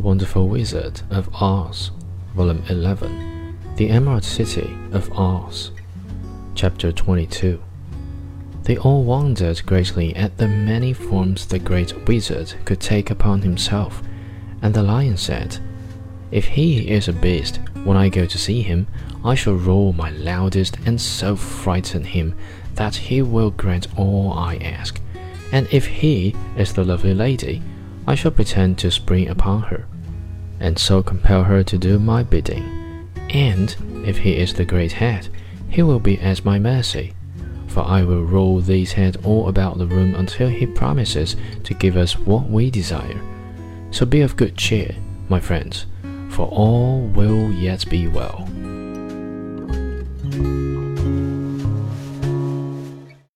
Wonderful Wizard of Oz, Volume 11, The Emerald City of Oz, Chapter 22. They all wondered greatly at the many forms the great wizard could take upon himself, and the lion said, If he is a beast, when I go to see him, I shall roar my loudest and so frighten him that he will grant all I ask. And if he is the lovely lady, I shall pretend to spring upon her, and so compel her to do my bidding. And if he is the great head, he will be at my mercy, for I will roll these heads all about the room until he promises to give us what we desire. So be of good cheer, my friends, for all will yet be well.